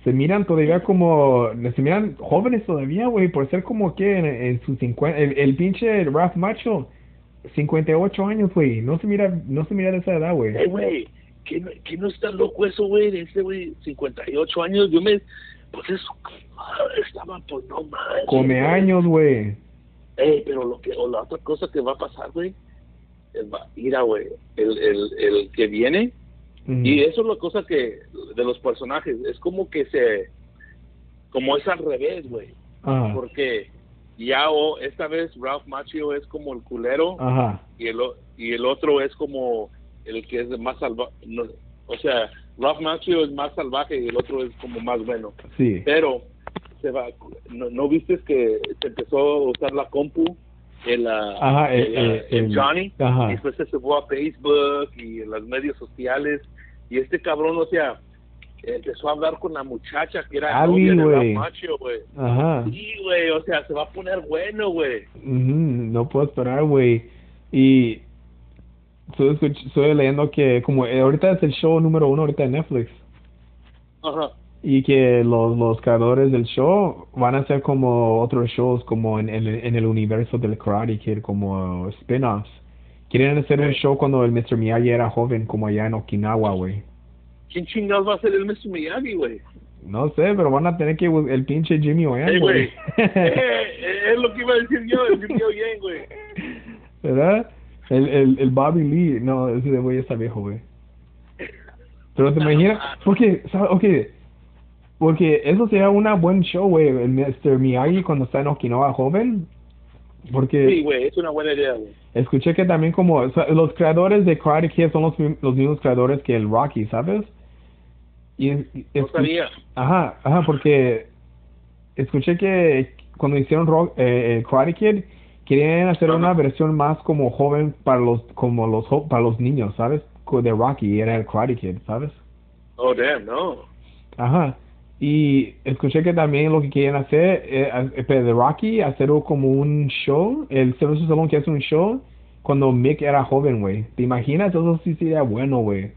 se miran todavía como, se miran jóvenes todavía, güey, por ser como que en, en sus 50, el, el pinche Ralph Macho, 58 años, güey, no se mira, no se mira de esa edad, güey. Eh, güey, que no, que no está loco eso, güey, de ese güey, 58 años, yo me, pues eso, ah, estaba, pues no manches. Come años, güey. Eh, pero lo que, o la otra cosa que va a pasar, güey, mira, güey, el, el, el que viene, y eso es la cosa que, de los personajes, es como que se, como es al revés, güey, Ajá. porque ya o esta vez Ralph Macchio es como el culero, Ajá. y el, o- y el otro es como el que es más salvaje, o sea, Ralph Macchio es más salvaje y el otro es como más bueno, Sí. pero se va, no, ¿no viste que se empezó a usar la compu? El, Ajá, el- Johnny, ajá. y después se subió a Facebook y en las medios sociales, y este cabrón, o sea, empezó a hablar con la muchacha que era Ali, novia de güey. Macchio, güey. Ajá. Sí, güey, o sea, se va a poner bueno, güey. No puedo esperar, güey. Y estoy, estoy leyendo que como eh, ahorita es el show número uno ahorita en Netflix. Ajá. Y que los, los creadores del show van a hacer como otros shows como en, en, en el universo del Karate Kid, como spin-offs. Quieren hacer un show cuando el Mr. Miyagi era joven, como allá en Okinawa, güey. ¿Quién chingados va a ser el Mr. Miyagi, güey? No sé, pero van a tener que el pinche Jimmy Oyan, Ey, güey. güey. Eh, es lo que iba a decir yo, el Jimmy Oyen, güey. ¿Verdad? El, el, el Bobby Lee, no, ese de güey está viejo, güey. Pero te imaginas, porque, ¿sabes? Porque eso sería una buen show, güey, el Mr. Miyagi cuando está en Okinawa joven. Porque Sí, güey, es una buena idea, güey. escuché que también como, o sea, los creadores de Karate Kid son los, los mismos creadores que el Rocky, ¿sabes? Y, y- No escu- sabía. Ajá, ajá, porque escuché que cuando hicieron rock, eh, eh, Karate Kid querían hacer Ajá. una versión más como joven para los como los para los niños, ¿sabes? De Rocky era el Karate Kid, ¿sabes? Oh, damn, no. Ajá. Y escuché que también lo que quieren hacer eh, eh, de Rocky hacer como un show, el Sylvester Stallone que hace un show cuando Mick era joven, güey. ¿Te imaginas? Eso sí sería bueno, güey.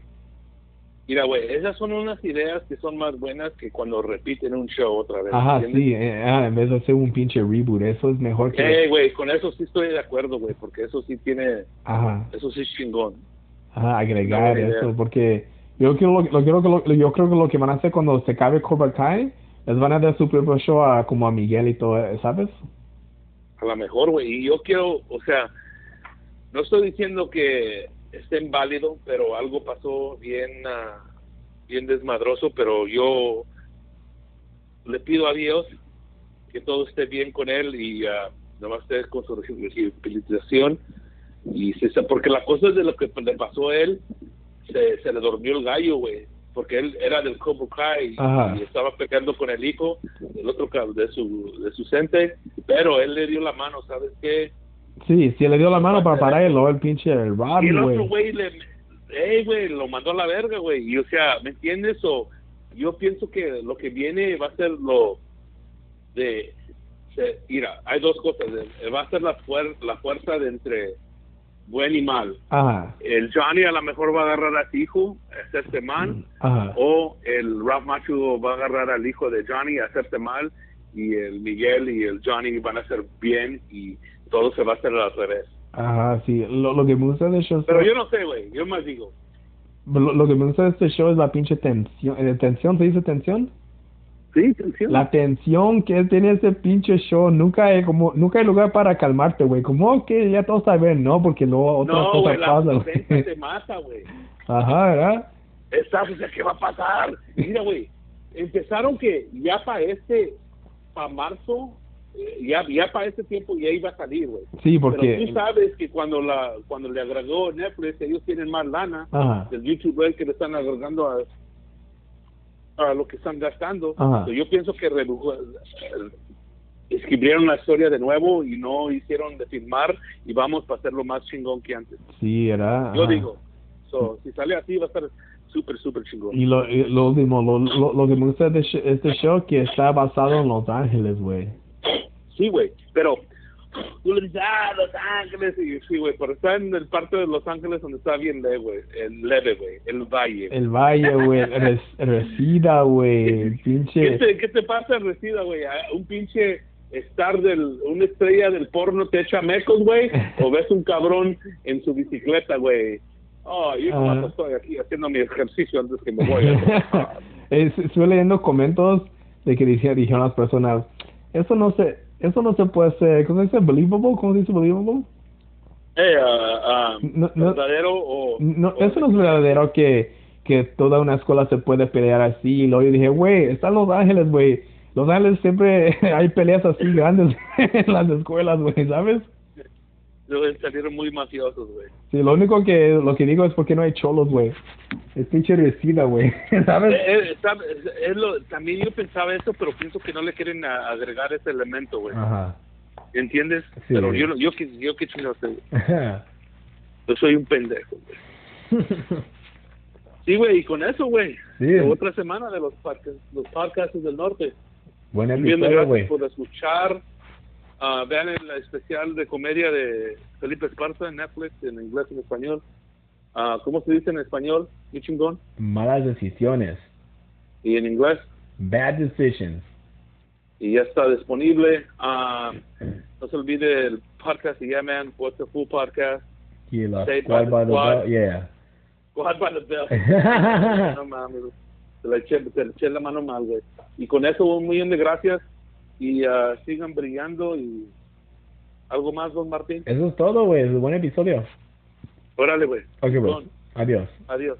Mira, güey, esas son unas ideas que son más buenas que cuando repiten un show otra vez. Ajá, ¿entiendes? sí, eh, ah, en vez de hacer un pinche reboot, eso es mejor que... Eh, güey, con eso sí estoy de acuerdo, güey, porque eso sí tiene, Ajá. eso sí es chingón. Ajá, agregar idea. eso, porque yo quiero lo, lo quiero que lo, yo creo que lo que van a hacer cuando se acabe Cobra Kai, les van a dar su propio show a como a Miguel y todo, ¿sabes? A lo mejor, güey, y yo quiero, o sea, no estoy diciendo que esté inválido, pero algo pasó bien, ah, bien desmadroso, pero yo le pido a Dios que todo esté bien con él y ah, nomás esté con su rehabilitación y se, porque la cosa es de lo que le pasó a él, se, se le durmió el gallo, güey, porque él era del Cobra Kai y estaba peleando con el hijo del otro de su de su cente, pero él le dio la mano, ¿sabes qué? Sí, si le dio la mano para parar y luego el pinche el Y Robbie, el otro güey. le, ey, güey, lo mandó a la verga, güey. Y o sea, ¿me entiendes? O yo pienso que lo que viene va a ser lo de, mira, hay dos cosas. Va a ser la, fuer- la fuerza de entre buen y mal. Ajá, El Johnny a lo mejor va a agarrar a su hijo, a hacerte mal, ajá. o el Ralph Macho va a agarrar al hijo de Johnny a hacerte mal, y el Miguel y el Johnny van a hacer bien, y todo se va a hacer al revés. Ajá, sí. Lo, lo que me gusta de show, Pero yo no sé, güey, yo más digo. lo, lo que me gusta de este show es la pinche tensión. ¿eh, ¿Tensión? ¿Se dice tensión? Sí, tensión. La tensión que tiene ese pinche show, nunca hay como, nunca hay lugar para calmarte, güey. Como que ya todos saben, ¿no? Porque luego otras No, cosas güey, pasan. suspensa te mata, güey. Ajá, ¿verdad? Estás, o sea, ¿qué va a pasar? Mira, güey, empezaron que ya para este, para marzo, ya, ya para este tiempo ya iba a salir, güey. Sí, Pero porque... tú sabes que cuando la cuando le agregó Netflix, ellos tienen más lana Ajá. del YouTube que le están agregando a, a lo que están gastando. Ajá. So, yo pienso que redujo- eh, escribieron la historia de nuevo y no hicieron de filmar y vamos para hacerlo más chingón que antes. Sí, ¿verdad? Yo Ajá. digo, so, si sale así va a estar súper, súper chingón. Y lo, y lo último, lo, lo, lo que me gusta de este show que está basado en Los Ángeles, güey. Sí, güey, pero, tú le dices, ah, Los Ángeles, y sí, güey, pero está en el parte de Los Ángeles donde está bien leve, güey, el leve, güey, el valle. El valle, güey. Res- Resida, güey. ¿Qué Pinche. te, ¿Qué te pasa, Resida, güey? ¿A- ¿Un pinche estar del, una estrella del porno te echa mecos, güey? ¿O ves un cabrón en su bicicleta, güey? Oh, yo Ah. estoy aquí haciendo mi ejercicio antes que me voy. Es- Estuve leyendo comentarios de que decían, dijeron las personas, eso no se, eso no se puede hacer, ¿cómo se dice? Believable, ¿cómo se dice believable? eh, ah, ah, No, no. ¿Verdadero o...? No, o- eso no es verdadero que, que toda una escuela se puede pelear así. Y luego yo dije, güey, están Los Ángeles, güey. Los Ángeles siempre hay peleas así grandes en las escuelas, güey, ¿sabes? Salir muy mafiosos, güey. Sí, lo único que, lo que digo es porque no hay cholos, güey. Es pinche resida, güey, ¿sabes? Eh, eh, está- es- lo- también yo pensaba eso, pero pienso que no le quieren a- agregar ese elemento, güey. Ajá. ¿Entiendes? Sí. Pero yo, no- yo, qué- yo qué chingados. Yo soy un pendejo, güey. Sí, güey, y con eso, güey. Sí. Otra semana de los podcasts, los podcasts del norte. Buen Bien, episodio, güey. gracias por escuchar. Ah, vean el especial de comedia de Felipe Esparza en Netflix, en inglés y en español. Ah, ¿Cómo se dice en español? Mi chingón. Malas decisiones. Y en inglés. Bad decisions. Y ya está disponible. Ah, no se olvide el podcast de Yeah Man, What's the Full Podcast. Y la squad by by the squad. bell, yeah. Squad by the Bell. no mames, te la eché, te la eché la mano mal, güey. Y con eso, un millón de gracias. Y ah, sigan brillando. y ¿Algo más, don Martín? Eso es todo, güey. Buen episodio. Órale, güey. Ok. Chingón. Adiós. Adiós.